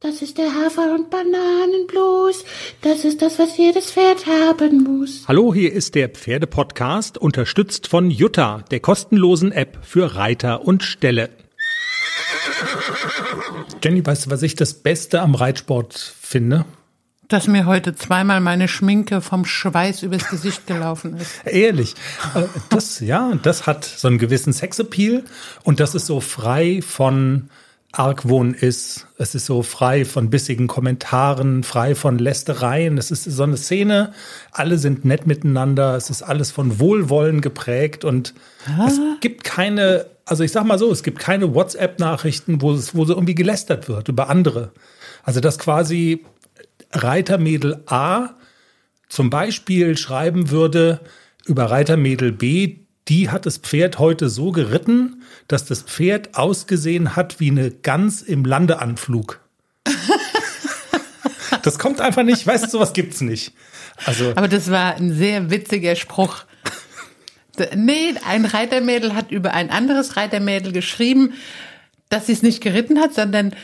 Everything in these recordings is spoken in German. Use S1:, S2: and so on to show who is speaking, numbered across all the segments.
S1: Das ist der Hafer- und Bananenblues. Das ist das, was jedes Pferd haben muss.
S2: Hallo, hier ist der Pferdepodcast, unterstützt von Jutta, der kostenlosen App für Reiter und Ställe. Jenny, weißt du, was ich das Beste am Reitsport finde?
S3: Dass mir heute zweimal meine Schminke vom Schweiß übers Gesicht gelaufen ist.
S2: Ehrlich. Äh, Das, ja, das hat so einen gewissen Sexappeal und das ist so frei von Argwohn ist. Es ist so frei von bissigen Kommentaren, frei von Lästereien. Es ist so eine Szene. Alle sind nett miteinander. Es ist alles von Wohlwollen geprägt und es gibt keine, also ich sag mal so, es gibt keine WhatsApp-Nachrichten, wo es, wo so irgendwie gelästert wird über andere. Also dass quasi Reitermädel A zum Beispiel schreiben würde über Reitermädel B, die hat das Pferd heute so geritten, dass das Pferd ausgesehen hat wie eine Gans im Landeanflug. das kommt einfach nicht, weißt du, sowas gibt's nicht. Also,
S3: Aber das war ein sehr witziger Spruch. Nee, ein Reitermädel hat über ein anderes Reitermädel geschrieben, dass sie es nicht geritten hat, sondern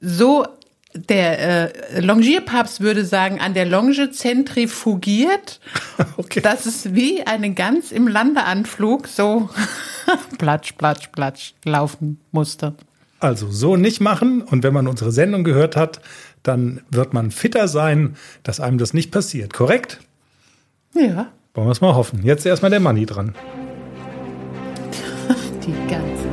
S3: so der äh, Longierpapst würde sagen, an der Longe zentrifugiert,
S2: okay.
S3: dass es wie eine Gans im Landeanflug so platsch, platsch, platsch laufen musste.
S2: Also so nicht machen. Und wenn man unsere Sendung gehört hat, dann wird man fitter sein, dass einem das nicht passiert. Korrekt?
S3: Ja,
S2: Wollen wir es mal hoffen. Jetzt erstmal der Manni dran.
S3: die ganze.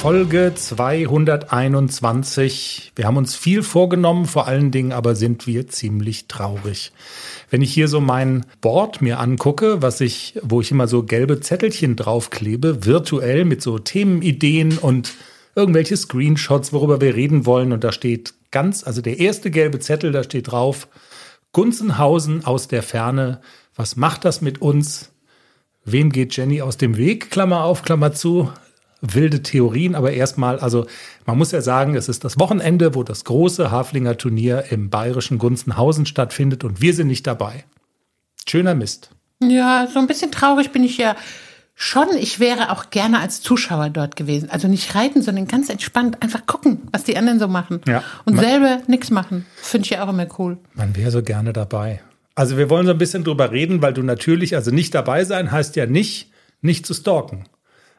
S2: Folge 221. Wir haben uns viel vorgenommen, vor allen Dingen aber sind wir ziemlich traurig. Wenn ich hier so mein Board mir angucke, was ich, wo ich immer so gelbe Zettelchen draufklebe, virtuell mit so Themenideen und irgendwelche Screenshots, worüber wir reden wollen. Und da steht ganz, also der erste gelbe Zettel, da steht drauf, Gunzenhausen aus der Ferne. Was macht das mit uns? Wem geht Jenny aus dem Weg? Klammer auf, Klammer zu. Wilde Theorien, aber erstmal, also man muss ja sagen, es ist das Wochenende, wo das große Haflinger Turnier im bayerischen Gunzenhausen stattfindet und wir sind nicht dabei. Schöner Mist.
S3: Ja, so ein bisschen traurig bin ich ja schon. Ich wäre auch gerne als Zuschauer dort gewesen. Also nicht reiten, sondern ganz entspannt einfach gucken, was die anderen so machen.
S2: Ja.
S3: Und selber nichts machen. Finde ich ja auch immer cool.
S2: Man wäre so gerne dabei. Also wir wollen so ein bisschen drüber reden, weil du natürlich, also nicht dabei sein heißt ja nicht, nicht zu stalken.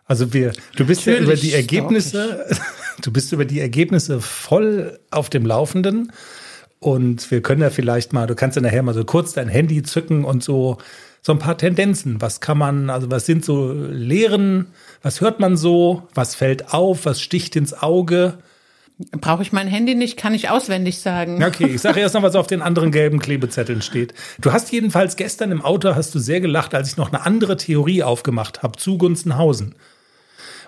S2: Also wir, du bist ja über
S3: Natürlich
S2: die Ergebnisse, du bist über die Ergebnisse voll auf dem Laufenden. Und wir können ja vielleicht mal, du kannst ja nachher mal so kurz dein Handy zücken und so, so ein paar Tendenzen. Was kann man, also was sind so Lehren? Was hört man so? Was fällt auf? Was sticht ins Auge?
S3: Brauche ich mein Handy nicht, kann ich auswendig sagen.
S2: Okay, ich sage erst noch, was auf den anderen gelben Klebezetteln steht. Du hast jedenfalls gestern im Auto hast du sehr gelacht, als ich noch eine andere Theorie aufgemacht habe zu Gunzenhausen.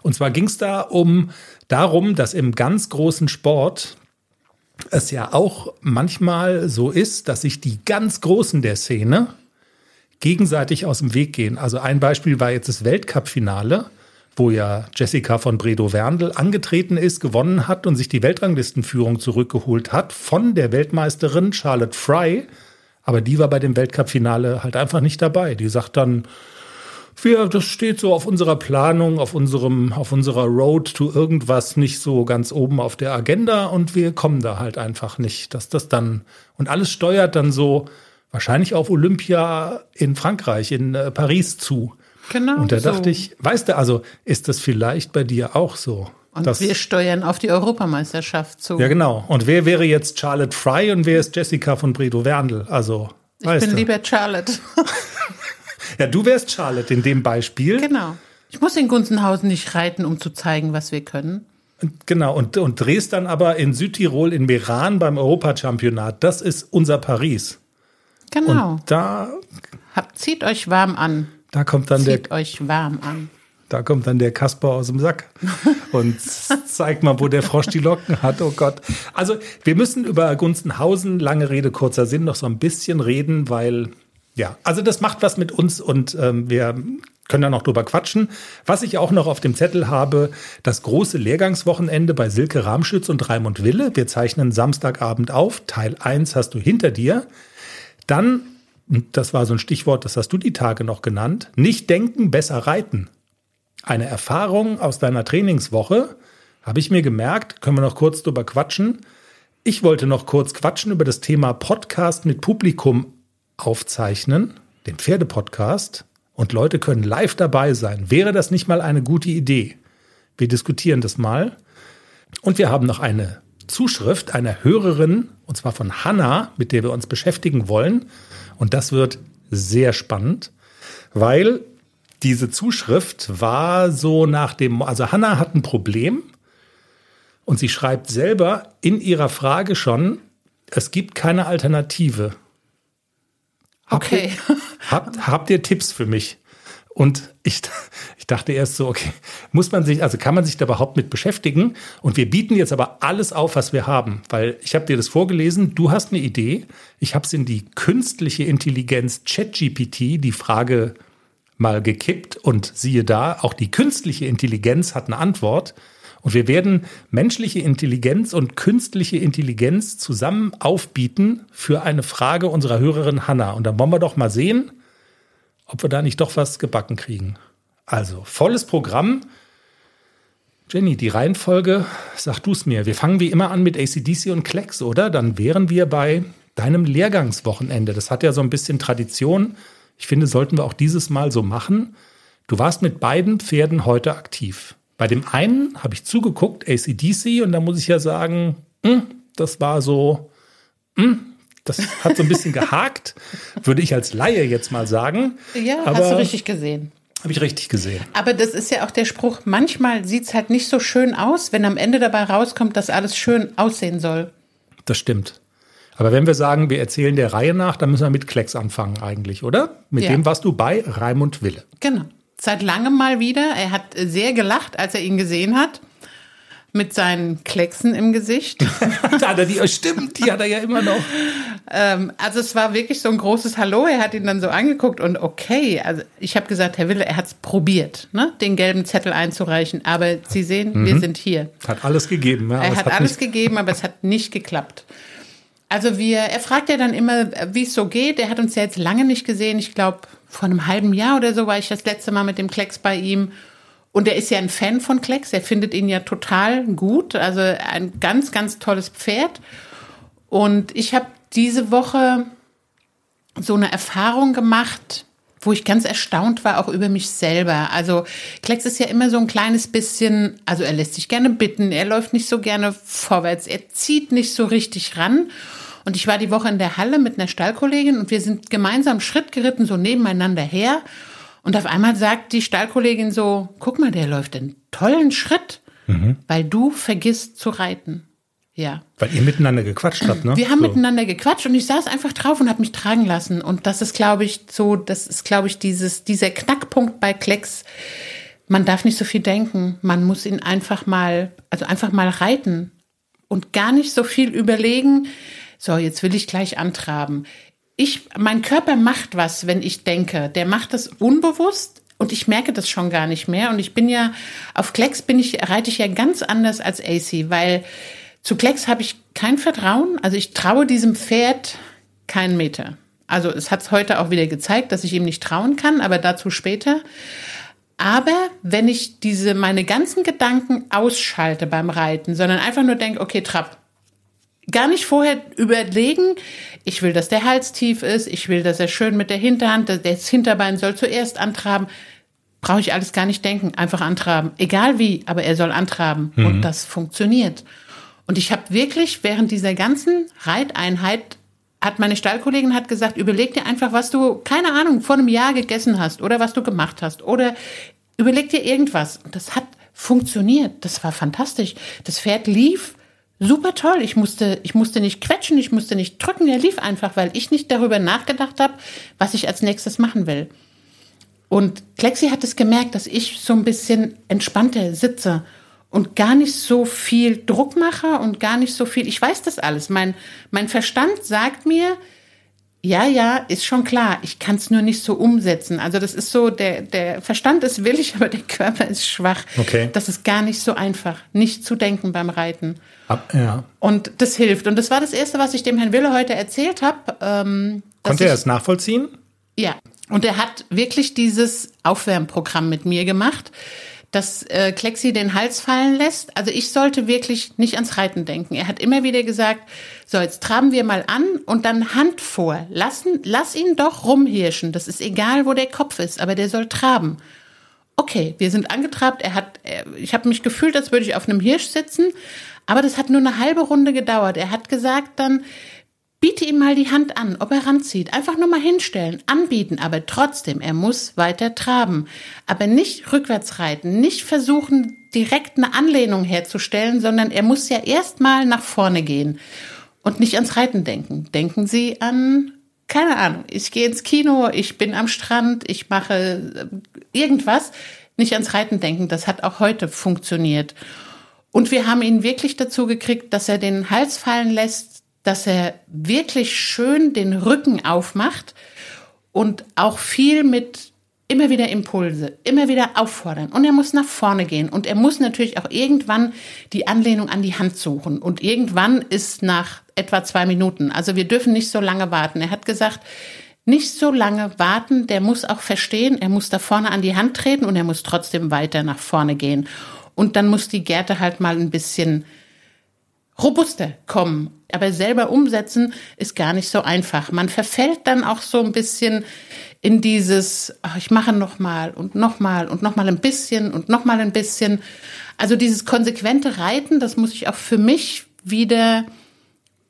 S2: Und zwar ging es da um darum, dass im ganz großen Sport es ja auch manchmal so ist, dass sich die ganz Großen der Szene gegenseitig aus dem Weg gehen. Also ein Beispiel war jetzt das Weltcup-Finale, wo ja Jessica von Bredow-Werndl angetreten ist, gewonnen hat und sich die Weltranglistenführung zurückgeholt hat von der Weltmeisterin Charlotte Fry. Aber die war bei dem Weltcup-Finale halt einfach nicht dabei. Die sagt dann, wir, das steht so auf unserer Planung, auf unserem, auf unserer Road to irgendwas nicht so ganz oben auf der Agenda und wir kommen da halt einfach nicht, dass das dann und alles steuert dann so wahrscheinlich auf Olympia in Frankreich, in äh, Paris zu.
S3: Genau.
S2: Und da
S3: so.
S2: dachte ich, weißt du, also ist das vielleicht bei dir auch so?
S3: Und
S2: dass-
S3: wir steuern auf die Europameisterschaft zu.
S2: ja, genau. Und wer wäre jetzt Charlotte Fry und wer ist Jessica von Bredow-Werndl? Also,
S3: ich bin
S2: du.
S3: lieber Charlotte.
S2: ja, du wärst Charlotte in dem Beispiel.
S3: genau. Ich muss in Gunzenhausen nicht reiten, um zu zeigen, was wir können.
S2: Genau, und, und drehst dann aber in Südtirol in Meran beim Europachampionat. Das ist unser Paris.
S3: Genau.
S2: Und da,
S3: Habt, zieht euch warm an.
S2: da kommt dann der,
S3: Zieht euch warm an.
S2: da kommt dann der Kasper aus dem Sack und zeigt mal, wo der Frosch die Locken hat. Oh Gott. Also, wir müssen über Gunzenhausen, lange Rede, kurzer Sinn, noch so ein bisschen reden, weil, ja, also das macht was mit uns und ähm, wir können da noch drüber quatschen. Was ich auch noch auf dem Zettel habe, das große Lehrgangswochenende bei Silke Ramschütz und Raimund Wille. Wir zeichnen Samstagabend auf. Teil 1 hast du hinter dir. Dann, das war so ein Stichwort, das hast du die Tage noch genannt, nicht denken, besser reiten. Eine Erfahrung aus deiner Trainingswoche, habe ich mir gemerkt, können wir noch kurz drüber quatschen. Ich wollte noch kurz quatschen über das Thema Podcast mit Publikum aufzeichnen, den Pferdepodcast und Leute können live dabei sein. Wäre das nicht mal eine gute Idee? Wir diskutieren das mal. Und wir haben noch eine Zuschrift einer Hörerin, und zwar von Hanna, mit der wir uns beschäftigen wollen. Und das wird sehr spannend, weil diese Zuschrift war so nach dem, also Hanna hat ein Problem und sie schreibt selber in ihrer Frage schon, es gibt keine Alternative.
S3: Okay.
S2: Habt ihr, habt, habt ihr Tipps für mich? Und ich, ich dachte erst so, okay, muss man sich, also kann man sich da überhaupt mit beschäftigen? Und wir bieten jetzt aber alles auf, was wir haben, weil ich habe dir das vorgelesen, du hast eine Idee, ich habe es in die künstliche Intelligenz ChatGPT die Frage mal gekippt und siehe da, auch die künstliche Intelligenz hat eine Antwort. Und wir werden menschliche Intelligenz und künstliche Intelligenz zusammen aufbieten für eine Frage unserer Hörerin Hanna. Und dann wollen wir doch mal sehen, ob wir da nicht doch was gebacken kriegen. Also, volles Programm. Jenny, die Reihenfolge, sag du es mir. Wir fangen wie immer an mit ACDC und Klecks, oder? Dann wären wir bei deinem Lehrgangswochenende. Das hat ja so ein bisschen Tradition. Ich finde, sollten wir auch dieses Mal so machen. Du warst mit beiden Pferden heute aktiv. Bei dem einen habe ich zugeguckt, ACDC, und da muss ich ja sagen, hm, das war so, hm, das hat so ein bisschen gehakt, würde ich als Laie jetzt mal sagen.
S3: Ja, Aber hast du richtig gesehen.
S2: Habe ich richtig gesehen.
S3: Aber das ist ja auch der Spruch, manchmal sieht es halt nicht so schön aus, wenn am Ende dabei rauskommt, dass alles schön aussehen soll.
S2: Das stimmt. Aber wenn wir sagen, wir erzählen der Reihe nach, dann müssen wir mit Klecks anfangen eigentlich, oder? Mit ja. dem warst du bei Raimund Wille.
S3: Genau seit langem mal wieder. Er hat sehr gelacht, als er ihn gesehen hat. Mit seinen Klecksen im Gesicht.
S2: da hat er die, stimmt, die hat er ja immer noch.
S3: Ähm, also es war wirklich so ein großes Hallo. Er hat ihn dann so angeguckt und okay, also ich habe gesagt, Herr Wille, er hat es probiert, ne, den gelben Zettel einzureichen. Aber Sie sehen, mhm. wir sind hier.
S2: Hat alles gegeben.
S3: Ja, er hat, hat alles gegeben, aber es hat nicht geklappt. Also wir, er fragt ja dann immer, wie es so geht. Er hat uns ja jetzt lange nicht gesehen. Ich glaube, vor einem halben Jahr oder so war ich das letzte Mal mit dem Klecks bei ihm. Und er ist ja ein Fan von Klecks. Er findet ihn ja total gut. Also ein ganz, ganz tolles Pferd. Und ich habe diese Woche so eine Erfahrung gemacht, wo ich ganz erstaunt war, auch über mich selber. Also Klecks ist ja immer so ein kleines bisschen, also er lässt sich gerne bitten, er läuft nicht so gerne vorwärts, er zieht nicht so richtig ran. Und ich war die Woche in der Halle mit einer Stallkollegin und wir sind gemeinsam Schritt geritten, so nebeneinander her. Und auf einmal sagt die Stallkollegin so, guck mal, der läuft einen tollen Schritt, mhm. weil du vergisst zu reiten. Ja.
S2: Weil ihr miteinander gequatscht habt, ne?
S3: Wir haben so. miteinander gequatscht und ich saß einfach drauf und habe mich tragen lassen. Und das ist, glaube ich, so, das ist, glaube ich, dieses, dieser Knackpunkt bei Klecks. Man darf nicht so viel denken. Man muss ihn einfach mal, also einfach mal reiten und gar nicht so viel überlegen so, jetzt will ich gleich antraben. Ich, mein Körper macht was, wenn ich denke. Der macht das unbewusst und ich merke das schon gar nicht mehr. Und ich bin ja, auf Klecks bin ich, reite ich ja ganz anders als AC, weil zu Klecks habe ich kein Vertrauen. Also ich traue diesem Pferd keinen Meter. Also es hat es heute auch wieder gezeigt, dass ich ihm nicht trauen kann, aber dazu später. Aber wenn ich diese meine ganzen Gedanken ausschalte beim Reiten, sondern einfach nur denke, okay, Trab, gar nicht vorher überlegen, ich will, dass der Hals tief ist, ich will, dass er schön mit der Hinterhand, das Hinterbein soll zuerst antraben. Brauche ich alles gar nicht denken, einfach antraben. Egal wie, aber er soll antraben. Mhm. Und das funktioniert. Und ich habe wirklich während dieser ganzen Reiteinheit hat meine Stallkollegin hat gesagt, überleg dir einfach, was du, keine Ahnung, vor einem Jahr gegessen hast oder was du gemacht hast oder überleg dir irgendwas. Und das hat funktioniert. Das war fantastisch. Das Pferd lief super toll. Ich musste, ich musste nicht quetschen, ich musste nicht drücken. Er lief einfach, weil ich nicht darüber nachgedacht habe, was ich als nächstes machen will. Und Klexi hat es gemerkt, dass ich so ein bisschen entspannter sitze und gar nicht so viel Druck mache und gar nicht so viel. Ich weiß das alles. Mein, mein Verstand sagt mir, Ja, ja, ist schon klar. Ich kann es nur nicht so umsetzen. Also das ist so, der, der Verstand ist willig, aber der Körper ist schwach.
S2: Okay.
S3: Das ist gar nicht so einfach, nicht zu denken beim Reiten.
S2: Ab, ja.
S3: Und das hilft. Und das war das Erste, was ich dem Herrn Wille heute erzählt habe. Ähm,
S2: Konnte er es nachvollziehen?
S3: ja, und er hat wirklich dieses Aufwärmprogramm mit mir gemacht, dass äh, Klexi den Hals fallen lässt. Also ich sollte wirklich nicht ans Reiten denken. Er hat immer wieder gesagt, so jetzt traben wir mal an und dann Hand vor. Lassen, lass ihn doch rumhirschen. Das ist egal, wo der Kopf ist, aber der soll traben. Okay, wir sind angetrabt. Er hat, er, ich habe mich gefühlt, als würde ich auf einem Hirsch sitzen, aber das hat nur eine halbe Runde gedauert. Er hat gesagt dann, biete ihm mal die Hand an, ob er ranzieht. Einfach nur mal hinstellen, anbieten, aber trotzdem, er muss weiter traben. Aber nicht rückwärts reiten, nicht versuchen, direkt eine Anlehnung herzustellen, sondern er muss ja erstmal nach vorne gehen und nicht ans Reiten denken. Denken Sie an, keine Ahnung, ich gehe ins Kino, ich bin am Strand, ich mache äh, irgendwas. Nicht ans Reiten denken, das hat auch heute funktioniert. Und wir haben ihn wirklich dazu gekriegt, dass er den Hals fallen lässt, dass er wirklich schön den Rücken aufmacht und auch viel mit immer wieder Impulse, immer wieder auffordern. Und er muss nach vorne gehen. Und er muss natürlich auch irgendwann die Anlehnung an die Hand suchen. Und irgendwann ist nach etwa zwei Minuten. Also wir dürfen nicht so lange warten. Er hat gesagt, nicht so lange warten. Der muss auch verstehen, er muss da vorne an die Hand treten und er muss trotzdem weiter nach vorne gehen. Und dann muss die Gerte halt mal ein bisschen robuster kommen. Aber selber umsetzen ist gar nicht so einfach. Man verfällt dann auch so ein bisschen in dieses, ach, ich mache noch mal und noch mal und noch mal ein bisschen und noch mal ein bisschen. Also dieses konsequente Reiten, das muss ich auch für mich wieder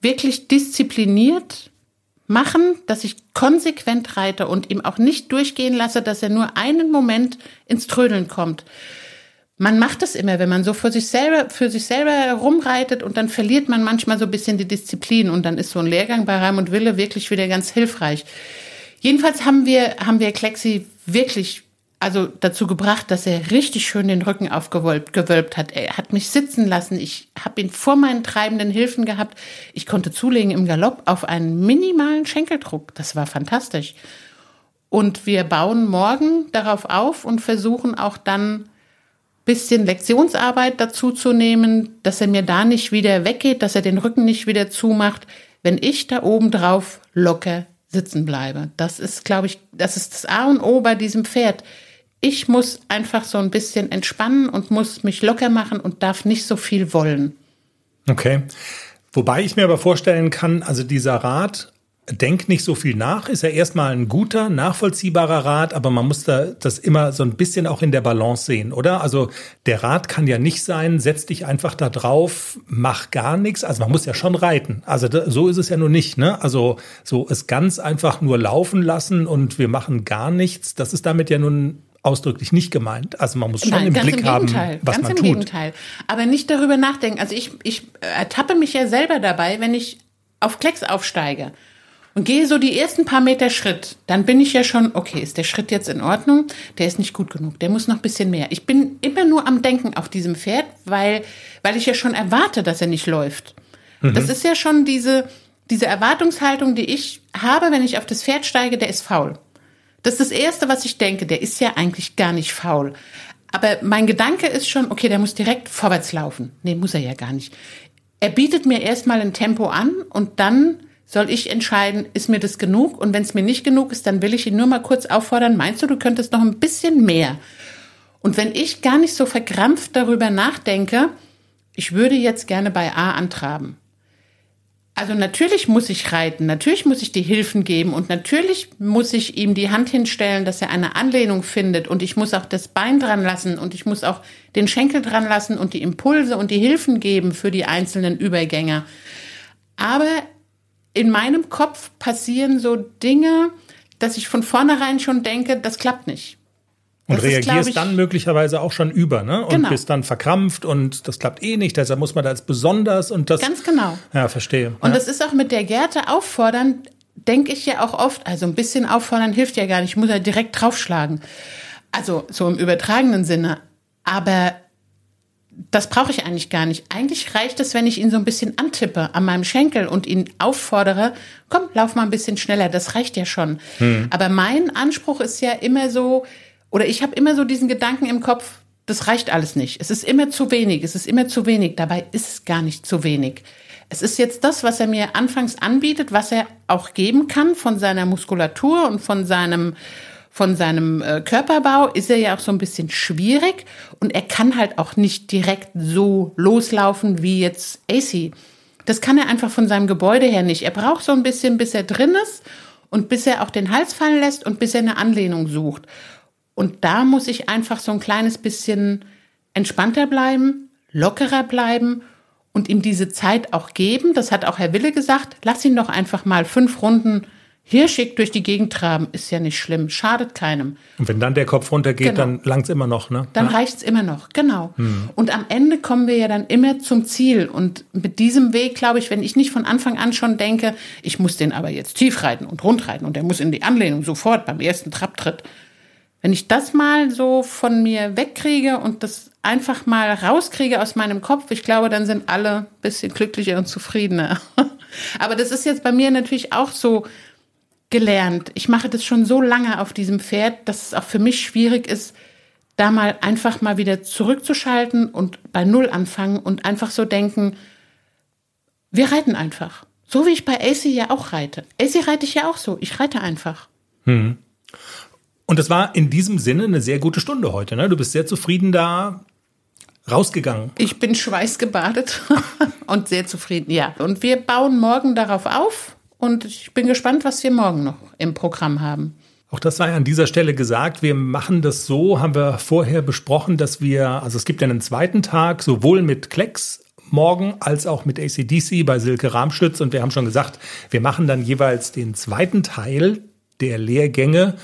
S3: wirklich diszipliniert machen, dass ich konsequent reite und ihm auch nicht durchgehen lasse, dass er nur einen Moment ins Trödeln kommt. Man macht es immer, wenn man so für sich selber, für sich selber rumreitet und dann verliert man manchmal so ein bisschen die Disziplin und dann ist so ein Lehrgang bei Reim und Wille wirklich wieder ganz hilfreich. Jedenfalls haben wir, haben wir Klexi wirklich also dazu gebracht, dass er richtig schön den Rücken aufgewölbt gewölbt hat. Er hat mich sitzen lassen. Ich habe ihn vor meinen treibenden Hilfen gehabt. Ich konnte zulegen im Galopp auf einen minimalen Schenkeldruck. Das war fantastisch. Und wir bauen morgen darauf auf und versuchen auch dann bisschen Lektionsarbeit dazu zu nehmen, dass er mir da nicht wieder weggeht, dass er den Rücken nicht wieder zumacht, wenn ich da oben drauf locker sitzen bleibe. Das ist, glaube ich, das ist das A und O bei diesem Pferd. Ich muss einfach so ein bisschen entspannen und muss mich locker machen und darf nicht so viel wollen.
S2: Okay. Wobei ich mir aber vorstellen kann, also dieser Rat, denk nicht so viel nach, ist ja erstmal ein guter, nachvollziehbarer Rat, aber man muss da das immer so ein bisschen auch in der Balance sehen, oder? Also der Rat kann ja nicht sein, setz dich einfach da drauf, mach gar nichts. Also man muss ja schon reiten. Also so ist es ja nur nicht, ne? Also so es ganz einfach nur laufen lassen und wir machen gar nichts, das ist damit ja nun ausdrücklich nicht gemeint. Also man muss schon
S3: Nein,
S2: im Blick
S3: im
S2: haben, was
S3: ganz
S2: man
S3: im
S2: tut.
S3: Gegenteil. Aber nicht darüber nachdenken. Also ich, ich ertappe mich ja selber dabei, wenn ich auf Klecks aufsteige und gehe so die ersten paar Meter Schritt, dann bin ich ja schon, okay, ist der Schritt jetzt in Ordnung? Der ist nicht gut genug, der muss noch ein bisschen mehr. Ich bin immer nur am Denken auf diesem Pferd, weil, weil ich ja schon erwarte, dass er nicht läuft. Das ist ja schon diese, diese Erwartungshaltung, die ich habe, wenn ich auf das Pferd steige, der ist faul. Das ist das Erste, was ich denke. Der ist ja eigentlich gar nicht faul. Aber mein Gedanke ist schon, okay, der muss direkt vorwärts laufen. Nee, muss er ja gar nicht. Er bietet mir erstmal ein Tempo an und dann soll ich entscheiden, ist mir das genug? Und wenn es mir nicht genug ist, dann will ich ihn nur mal kurz auffordern, meinst du, du könntest noch ein bisschen mehr? Und wenn ich gar nicht so verkrampft darüber nachdenke, ich würde jetzt gerne bei A antraben. Also natürlich muss ich reiten, natürlich muss ich die Hilfen geben und natürlich muss ich ihm die Hand hinstellen, dass er eine Anlehnung findet und ich muss auch das Bein dran lassen und ich muss auch den Schenkel dran lassen und die Impulse und die Hilfen geben für die einzelnen Übergänger. Aber in meinem Kopf passieren so Dinge, dass ich von vornherein schon denke, das klappt nicht.
S2: Und
S3: Das ist,
S2: reagierst
S3: ich-
S2: dann möglicherweise auch schon über, ne? Und
S3: Genau.
S2: bist dann verkrampft und das klappt eh nicht, deshalb muss man da als besonders und das.
S3: Ganz genau.
S2: Ja, verstehe.
S3: Und
S2: ja.
S3: das ist auch mit der Gerte auffordern, denke ich ja auch oft, also ein bisschen auffordern hilft ja gar nicht, ich muss ja direkt draufschlagen. Also so im übertragenen Sinne. Aber das brauche ich eigentlich gar nicht. Eigentlich reicht es, wenn ich ihn so ein bisschen antippe an meinem Schenkel und ihn auffordere, komm, lauf mal ein bisschen schneller, das reicht ja schon. Hm. Aber mein Anspruch ist ja immer so, oder ich habe immer so diesen Gedanken im Kopf, das reicht alles nicht. Es ist immer zu wenig, es ist immer zu wenig. Dabei ist es gar nicht zu wenig. Es ist jetzt das, was er mir anfangs anbietet, was er auch geben kann von seiner Muskulatur und von seinem von seinem äh, Körperbau ist er ja auch so ein bisschen schwierig und er kann halt auch nicht direkt so loslaufen wie jetzt AC. Das kann er einfach von seinem Gebäude her nicht. Er braucht so ein bisschen, bis er drin ist und bis er auch den Hals fallen lässt und bis er eine Anlehnung sucht. Und da muss ich einfach so ein kleines bisschen entspannter bleiben, lockerer bleiben und ihm diese Zeit auch geben. Das hat auch Herr Wille gesagt. Lass ihn doch einfach mal fünf Runden Hirschig durch die Gegend traben ist ja nicht schlimm, schadet keinem.
S2: Und wenn dann der Kopf runtergeht, genau. dann langt's immer noch, ne?
S3: Dann ja. reicht's immer noch, genau. Hm. Und am Ende kommen wir ja dann immer zum Ziel. Und mit diesem Weg, glaube ich, wenn ich nicht von Anfang an schon denke, ich muss den aber jetzt tief reiten und rund reiten und der muss in die Anlehnung sofort beim ersten Trabtritt. Wenn ich das mal so von mir wegkriege und das einfach mal rauskriege aus meinem Kopf, ich glaube, dann sind alle ein bisschen glücklicher und zufriedener. aber das ist jetzt bei mir natürlich auch so, gelernt. Ich mache das schon so lange auf diesem Pferd, dass es auch für mich schwierig ist, da mal einfach mal wieder zurückzuschalten und bei Null anfangen und einfach so denken, wir reiten einfach. So wie ich bei AC ja auch reite. AC reite ich ja auch so. Ich reite einfach. Hm.
S2: Und es war in diesem Sinne eine sehr gute Stunde heute. Ne? Du bist sehr zufrieden da rausgegangen.
S3: Ich bin schweißgebadet und sehr zufrieden, ja. Und wir bauen morgen darauf auf und ich bin gespannt, was wir morgen noch im Programm haben.
S2: Auch das sei an dieser Stelle gesagt. Wir machen das so, haben wir vorher besprochen, dass wir, also es gibt ja einen zweiten Tag, sowohl mit Klecks morgen als auch mit ACDC bei Silke Rahmschütz. Und wir haben schon gesagt, wir machen dann jeweils den zweiten Teil der Lehrgänge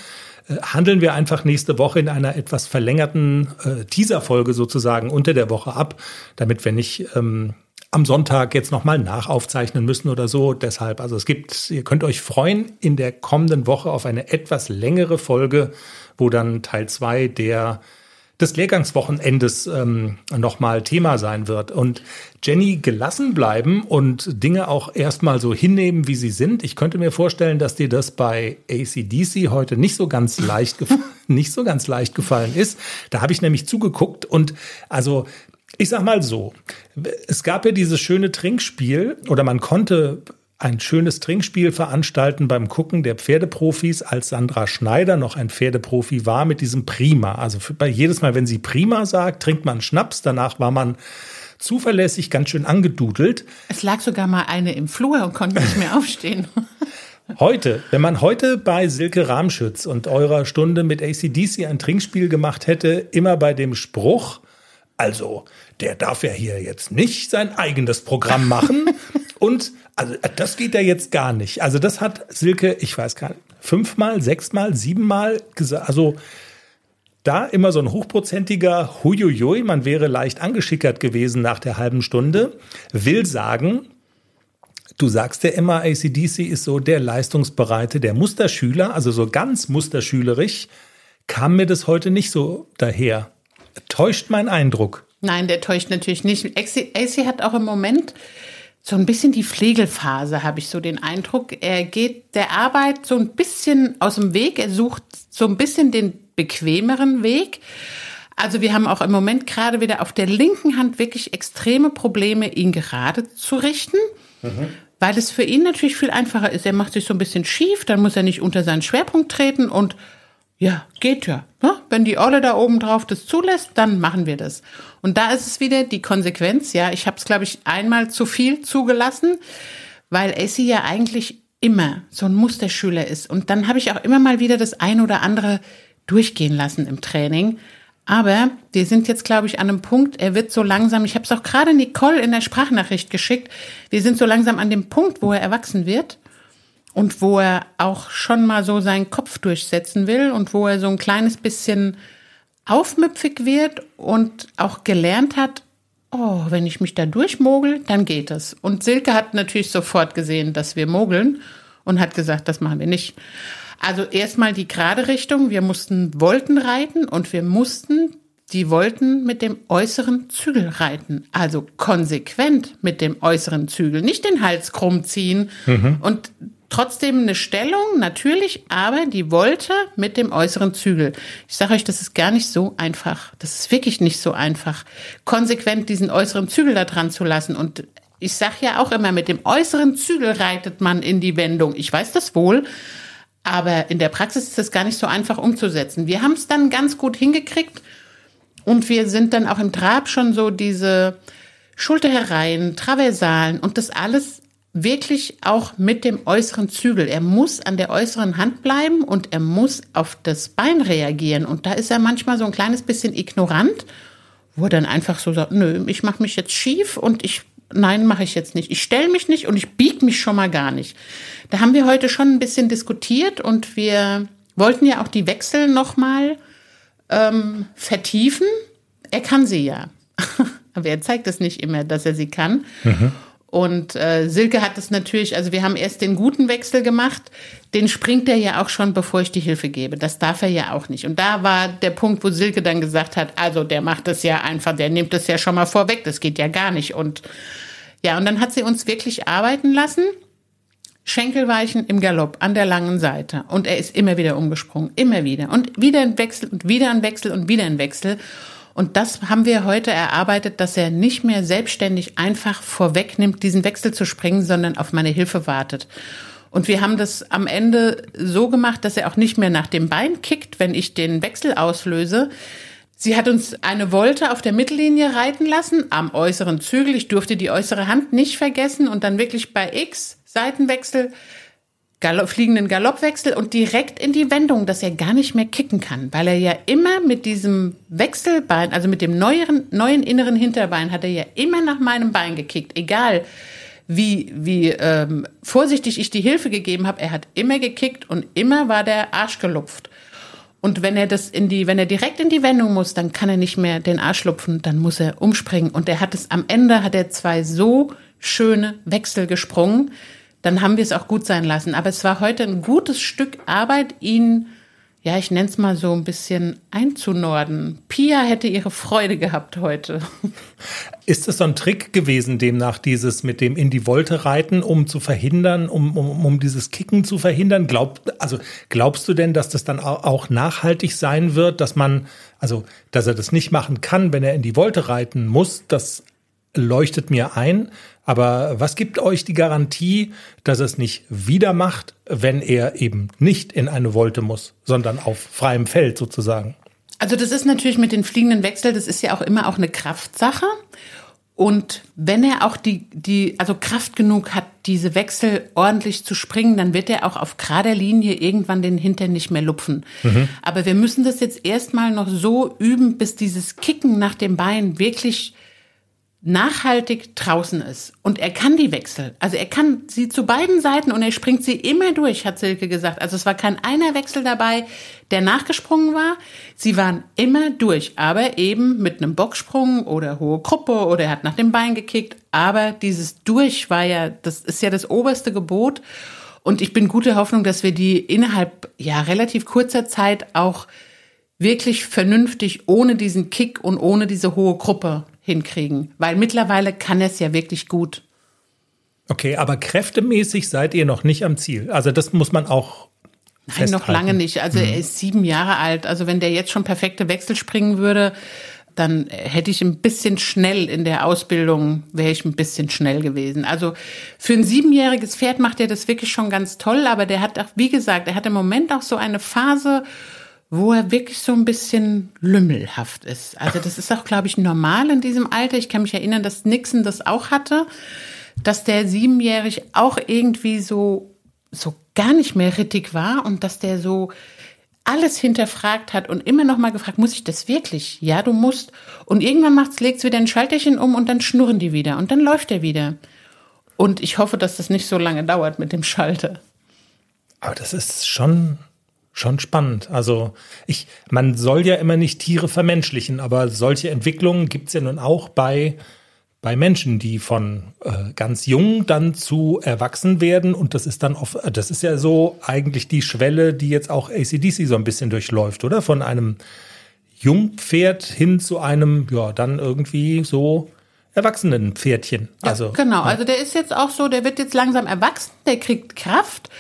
S2: äh, handeln wir einfach nächste Woche in einer etwas verlängerten äh, Teaser-Folge sozusagen unter der Woche ab, damit wir nicht ähm, am Sonntag jetzt nochmal nachaufzeichnen müssen oder so. Deshalb, also es gibt, ihr könnt euch freuen in der kommenden Woche auf eine etwas längere Folge, wo dann Teil zwei der des Lehrgangswochenendes ähm, nochmal Thema sein wird. Und Jenny gelassen bleiben und Dinge auch erstmal so hinnehmen, wie sie sind. Ich könnte mir vorstellen, dass dir das bei ACDC heute nicht so ganz leicht, nicht so ganz leicht gefallen ist. Da habe ich nämlich zugeguckt und also ich sag mal so, es gab ja dieses schöne Trinkspiel oder man konnte ein schönes Trinkspiel veranstalten beim Gucken der Pferdeprofis, als Sandra Schneider noch ein Pferdeprofi war mit diesem Prima. Also für, bei jedes Mal, wenn sie Prima sagt, trinkt man Schnaps. Danach war man zuverlässig ganz schön angedudelt.
S3: Es lag sogar mal eine im Flur und konnte nicht mehr aufstehen.
S2: Heute, wenn man heute bei Silke Rahmschütz und eurer Stunde mit ACDC ein Trinkspiel gemacht hätte, immer bei dem Spruch, also, der darf ja hier jetzt nicht sein eigenes Programm machen. Und also das geht ja jetzt gar nicht. Also das hat Silke, ich weiß gar nicht, fünfmal, sechsmal, siebenmal gesagt. Also da immer so ein hochprozentiger Huiuiui, man wäre leicht angeschickert gewesen nach der halben Stunde, will sagen, du sagst ja immer, ACDC ist so der Leistungsbereite, der Musterschüler, also so ganz musterschülerisch, kam mir das heute nicht so daher. Täuscht mein Eindruck?
S3: Nein, der täuscht natürlich nicht. AC hat auch im Moment so ein bisschen die Pflegelphase, habe ich so den Eindruck. Er geht der Arbeit so ein bisschen aus dem Weg. Er sucht so ein bisschen den bequemeren Weg. Also wir haben auch im Moment gerade wieder auf der linken Hand wirklich extreme Probleme, ihn gerade zu richten. Mhm. Weil es für ihn natürlich viel einfacher ist. Er macht sich so ein bisschen schief, dann muss er nicht unter seinen Schwerpunkt treten und ja, geht ja. Ne? Wenn die Olle da oben drauf das zulässt, dann machen wir das. Und da ist es wieder die Konsequenz. Ja, ich habe es, glaube ich, einmal zu viel zugelassen, weil Essie ja eigentlich immer so ein Musterschüler ist. Und dann habe ich auch immer mal wieder das ein oder andere durchgehen lassen im Training. Aber wir sind jetzt, glaube ich, an einem Punkt, er wird so langsam, ich habe es auch gerade Nicole in der Sprachnachricht geschickt, wir sind so langsam an dem Punkt, wo er erwachsen wird und wo er auch schon mal so seinen Kopf durchsetzen will und wo er so ein kleines bisschen aufmüpfig wird und auch gelernt hat, oh, wenn ich mich da durchmogel, dann geht es. Und Silke hat natürlich sofort gesehen, dass wir mogeln und hat gesagt, das machen wir nicht. Also erstmal die gerade Richtung. Wir mussten Wolten reiten und wir mussten die wollten mit dem äußeren Zügel reiten. Also konsequent mit dem äußeren Zügel. Nicht den Hals krumm ziehen und trotzdem eine Stellung, natürlich, aber die wollte mit dem äußeren Zügel. Ich sage euch, das ist gar nicht so einfach. Das ist wirklich nicht so einfach, konsequent diesen äußeren Zügel da dran zu lassen. Und ich sage ja auch immer, mit dem äußeren Zügel reitet man in die Wendung. Ich weiß das wohl. Aber in der Praxis ist das gar nicht so einfach umzusetzen. Wir haben es dann ganz gut hingekriegt und wir sind dann auch im Trab schon so diese Schulterhereien, Traversalen und das alles wirklich auch mit dem äußeren Zügel. Er muss an der äußeren Hand bleiben und er muss auf das Bein reagieren. Und da ist er manchmal so ein kleines bisschen ignorant, wo er dann einfach so sagt, nö, ich mache mich jetzt schief und ich, nein, mache ich jetzt nicht. Ich stelle mich nicht und ich biege mich schon mal gar nicht. Da haben wir heute schon ein bisschen diskutiert und wir wollten ja auch die Wechsel nochmal ähm, vertiefen. Er kann sie ja. Aber er zeigt es nicht immer, dass er sie kann. Und äh, Silke hat es natürlich, also wir haben erst den guten Wechsel gemacht, den springt er ja auch schon, bevor ich die Hilfe gebe. Das darf er ja auch nicht. Und da war der Punkt, wo Silke dann gesagt hat, also der macht das ja einfach, der nimmt das ja schon mal vorweg, das geht ja gar nicht. Und ja, und dann hat sie uns wirklich arbeiten lassen. Schenkelweichen im Galopp an der langen Seite. Und er ist immer wieder umgesprungen, immer wieder. Und wieder ein Wechsel und wieder ein Wechsel und wieder ein Wechsel. Und das haben wir heute erarbeitet, dass er nicht mehr selbstständig einfach vorwegnimmt, diesen Wechsel zu springen, sondern auf meine Hilfe wartet. Und wir haben das am Ende so gemacht, dass er auch nicht mehr nach dem Bein kickt, wenn ich den Wechsel auslöse. Sie hat uns eine Wolte auf der Mittellinie reiten lassen, am äußeren Zügel. Ich durfte die äußere Hand nicht vergessen und dann wirklich bei X Seitenwechsel, Galopp, fliegenden Galoppwechsel und direkt in die Wendung, dass er gar nicht mehr kicken kann, weil er ja immer mit diesem Wechselbein, also mit dem neueren, neuen inneren Hinterbein, hat er ja immer nach meinem Bein gekickt, egal wie, wie ähm, vorsichtig ich die Hilfe gegeben habe, er hat immer gekickt und immer war der Arsch gelupft. Und wenn er das in die, wenn er direkt in die Wendung muss, dann kann er nicht mehr den Arsch lupfen, dann muss er umspringen. Und er hat es am Ende hat er zwei so schöne Wechsel gesprungen, dann haben wir es auch gut sein lassen. Aber es war heute ein gutes Stück Arbeit, ihn, ja, ich nenne es mal so ein bisschen einzunorden. Pia hätte ihre Freude gehabt heute.
S2: Ist es so ein Trick gewesen, demnach dieses mit dem in die Wolte reiten, um zu verhindern, um, um, um dieses Kicken zu verhindern? Glaub, also glaubst du denn, dass das dann auch nachhaltig sein wird, dass man, also dass er das nicht machen kann, wenn er in die Wolte reiten muss? Das leuchtet mir ein. Aber was gibt euch die Garantie, dass es nicht wieder macht, wenn er eben nicht in eine Wolte muss, sondern auf freiem Feld sozusagen?
S3: Also das ist natürlich mit den fliegenden Wechseln, das ist ja auch immer auch eine Kraftsache. Und wenn er auch die, die, also Kraft genug hat, diese Wechsel ordentlich zu springen, dann wird er auch auf gerader Linie irgendwann den Hintern nicht mehr lupfen. Mhm. Aber wir müssen das jetzt erstmal noch so üben, bis dieses Kicken nach dem Bein wirklich nachhaltig draußen ist und er kann die Wechsel, also er kann sie zu beiden Seiten und er springt sie immer durch, hat Silke gesagt. Also es war kein einer Wechsel dabei, der nachgesprungen war. Sie waren immer durch, aber eben mit einem Bocksprung oder hohe Gruppe oder er hat nach dem Bein gekickt. Aber dieses Durch war ja, das ist ja das oberste Gebot. Und ich bin gute Hoffnung, dass wir die innerhalb ja relativ kurzer Zeit auch wirklich vernünftig ohne diesen Kick und ohne diese hohe Gruppe hinkriegen, weil mittlerweile kann er es ja wirklich gut.
S2: Okay, aber kräftemäßig seid ihr noch nicht am Ziel. Also das muss man auch.
S3: Nein,
S2: festhalten.
S3: noch lange nicht. Also mhm. er ist sieben Jahre alt. Also wenn der jetzt schon perfekte Wechsel springen würde, dann hätte ich ein bisschen schnell in der Ausbildung, wäre ich ein bisschen schnell gewesen. Also für ein siebenjähriges Pferd macht er das wirklich schon ganz toll, aber der hat auch, wie gesagt, er hat im Moment auch so eine Phase, wo er wirklich so ein bisschen lümmelhaft ist. Also das ist auch, glaube ich, normal in diesem Alter. Ich kann mich erinnern, dass Nixon das auch hatte, dass der siebenjährig auch irgendwie so, so gar nicht mehr rittig war und dass der so alles hinterfragt hat und immer noch mal gefragt, muss ich das wirklich? Ja, du musst. Und irgendwann macht's, legt's wieder ein Schalterchen um und dann schnurren die wieder und dann läuft er wieder. Und ich hoffe, dass das nicht so lange dauert mit dem Schalter.
S2: Aber das ist schon schon spannend. Also ich, man soll ja immer nicht Tiere vermenschlichen, aber solche Entwicklungen gibt es ja nun auch bei, bei Menschen, die von äh, ganz jung dann zu erwachsen werden. Und das ist dann oft, das ist ja so eigentlich die Schwelle, die jetzt auch ACDC so ein bisschen durchläuft, oder? Von einem Jungpferd hin zu einem, ja, dann irgendwie so erwachsenen Pferdchen. Also,
S3: genau, also der ist jetzt auch so, der wird jetzt langsam erwachsen, der kriegt Kraft.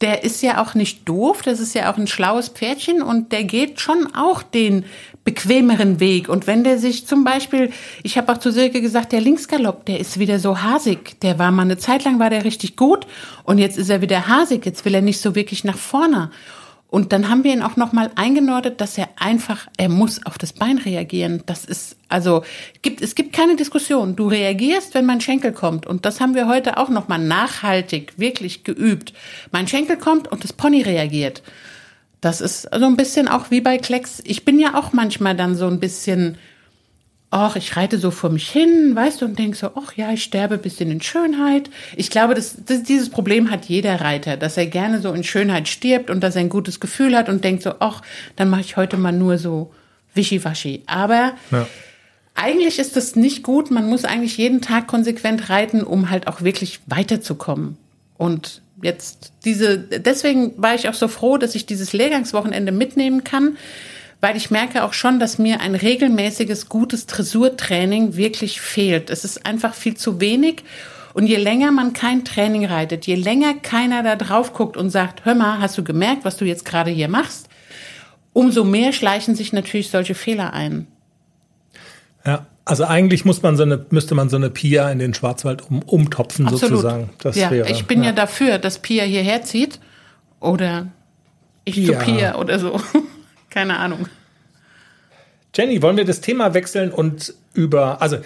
S3: Der ist ja auch nicht doof, das ist ja auch ein schlaues Pferdchen und der geht schon auch den bequemeren Weg. Und wenn der sich zum Beispiel, ich habe auch zu Silke gesagt, der Linksgalopp, der ist wieder so hasig. Der war mal eine Zeit lang war der richtig gut und jetzt ist er wieder hasig. Jetzt will er nicht so wirklich nach vorne. Und dann haben wir ihn auch nochmal eingenordet, dass er einfach, er muss auf das Bein reagieren. Das ist, also, gibt, es gibt keine Diskussion. Du reagierst, wenn mein Schenkel kommt. Und das haben wir heute auch nochmal nachhaltig, wirklich geübt. Mein Schenkel kommt und das Pony reagiert. Das ist so ein bisschen auch wie bei Klecks. Ich bin ja auch manchmal dann so ein bisschen, ach, ich reite so vor mich hin, weißt du, und denk so, ach ja, ich sterbe ein bisschen in Schönheit. Ich glaube, das, das, dieses Problem hat jeder Reiter, dass er gerne so in Schönheit stirbt und dass er ein gutes Gefühl hat und denkt so, ach, dann mache ich heute mal nur so wischiwaschi. Aber ja. eigentlich ist das nicht gut. Man muss eigentlich jeden Tag konsequent reiten, um halt auch wirklich weiterzukommen. Und jetzt diese, deswegen war ich auch so froh, dass ich dieses Lehrgangswochenende mitnehmen kann weil ich merke auch schon, dass mir ein regelmäßiges, gutes Dressurtraining wirklich fehlt. Es ist einfach viel zu wenig. Und je länger man kein Training reitet, je länger keiner da drauf guckt und sagt, hör mal, hast du gemerkt, was du jetzt gerade hier machst? Umso mehr schleichen sich natürlich solche Fehler ein.
S2: Ja, also eigentlich muss man so eine, müsste man so eine Pia in den Schwarzwald um, umtopfen Absolut. sozusagen.
S3: Das ja, wäre, ich bin ja. ja dafür, dass Pia hierher zieht oder ich Pia. zu Pia oder so. Keine Ahnung.
S2: Jenny, wollen wir das Thema wechseln und über, also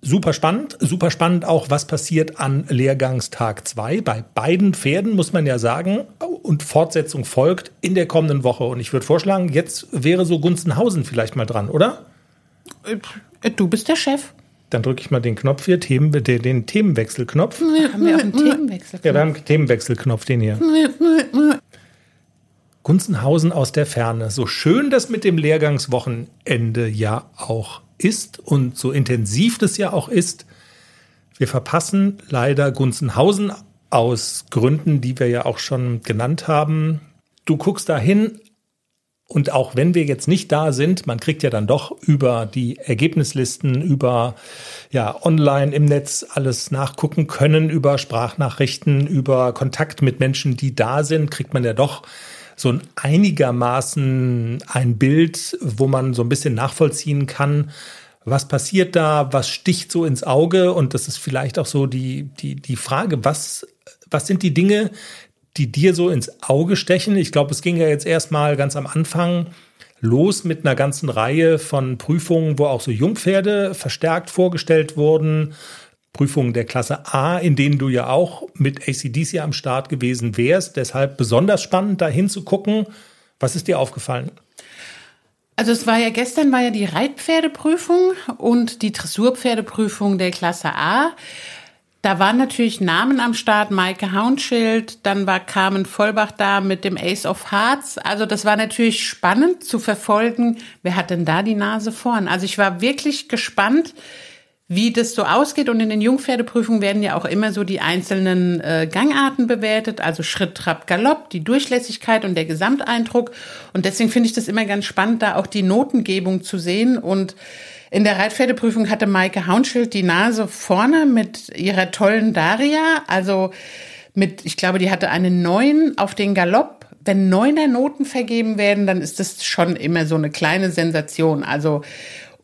S2: super spannend, super spannend auch, was passiert an Lehrgangstag 2 bei beiden Pferden, muss man ja sagen. Und Fortsetzung folgt in der kommenden Woche. Und ich würde vorschlagen, jetzt wäre so Gunzenhausen vielleicht mal dran, oder?
S3: Äh, du bist der Chef.
S2: Dann drücke ich mal den Knopf hier, Themen, den, den Themenwechselknopf.
S3: Haben wir auch einen Themenwechselknopf?
S2: Ja, wir haben einen Themenwechselknopf, den hier. Gunzenhausen aus der Ferne. So schön das mit dem Lehrgangswochenende ja auch ist und so intensiv das ja auch ist, wir verpassen leider Gunzenhausen aus Gründen, die wir ja auch schon genannt haben. Du guckst da hin und auch wenn wir jetzt nicht da sind, man kriegt ja dann doch über die Ergebnislisten, über ja online im Netz alles nachgucken können, über Sprachnachrichten, über Kontakt mit Menschen, die da sind, kriegt man ja doch so ein einigermaßen ein Bild, wo man so ein bisschen nachvollziehen kann, was passiert da, was sticht so ins Auge und das ist vielleicht auch so die, die, die Frage, was, was sind die Dinge, die dir so ins Auge stechen? Ich glaube, es ging ja jetzt erstmal ganz am Anfang los mit einer ganzen Reihe von Prüfungen, wo auch so Jungpferde verstärkt vorgestellt wurden Prüfungen der Klasse A, in denen du ja auch mit ACDC am Start gewesen wärst. Deshalb besonders spannend, da hinzugucken. Was ist dir aufgefallen?
S3: Also es war ja gestern war ja die Reitpferdeprüfung und die Dressurpferdeprüfung der Klasse A. Da waren natürlich Namen am Start, Maike Haunschild, dann war Carmen Vollbach da mit dem Ace of Hearts. Also das war natürlich spannend zu verfolgen, wer hat denn da die Nase vorn. Also ich war wirklich gespannt, wie das so ausgeht. Und in den Jungpferdeprüfungen werden ja auch immer so die einzelnen äh, Gangarten bewertet, also Schritt, Trab, Galopp, die Durchlässigkeit und der Gesamteindruck. Und deswegen finde ich das immer ganz spannend, da auch die Notengebung zu sehen. Und in der Reitpferdeprüfung hatte Maike Haunschild die Nase vorne mit ihrer tollen Daria. Also mit, ich glaube, die hatte eine Neun auf den Galopp. Wenn neuner Noten vergeben werden, dann ist das schon immer so eine kleine Sensation. Also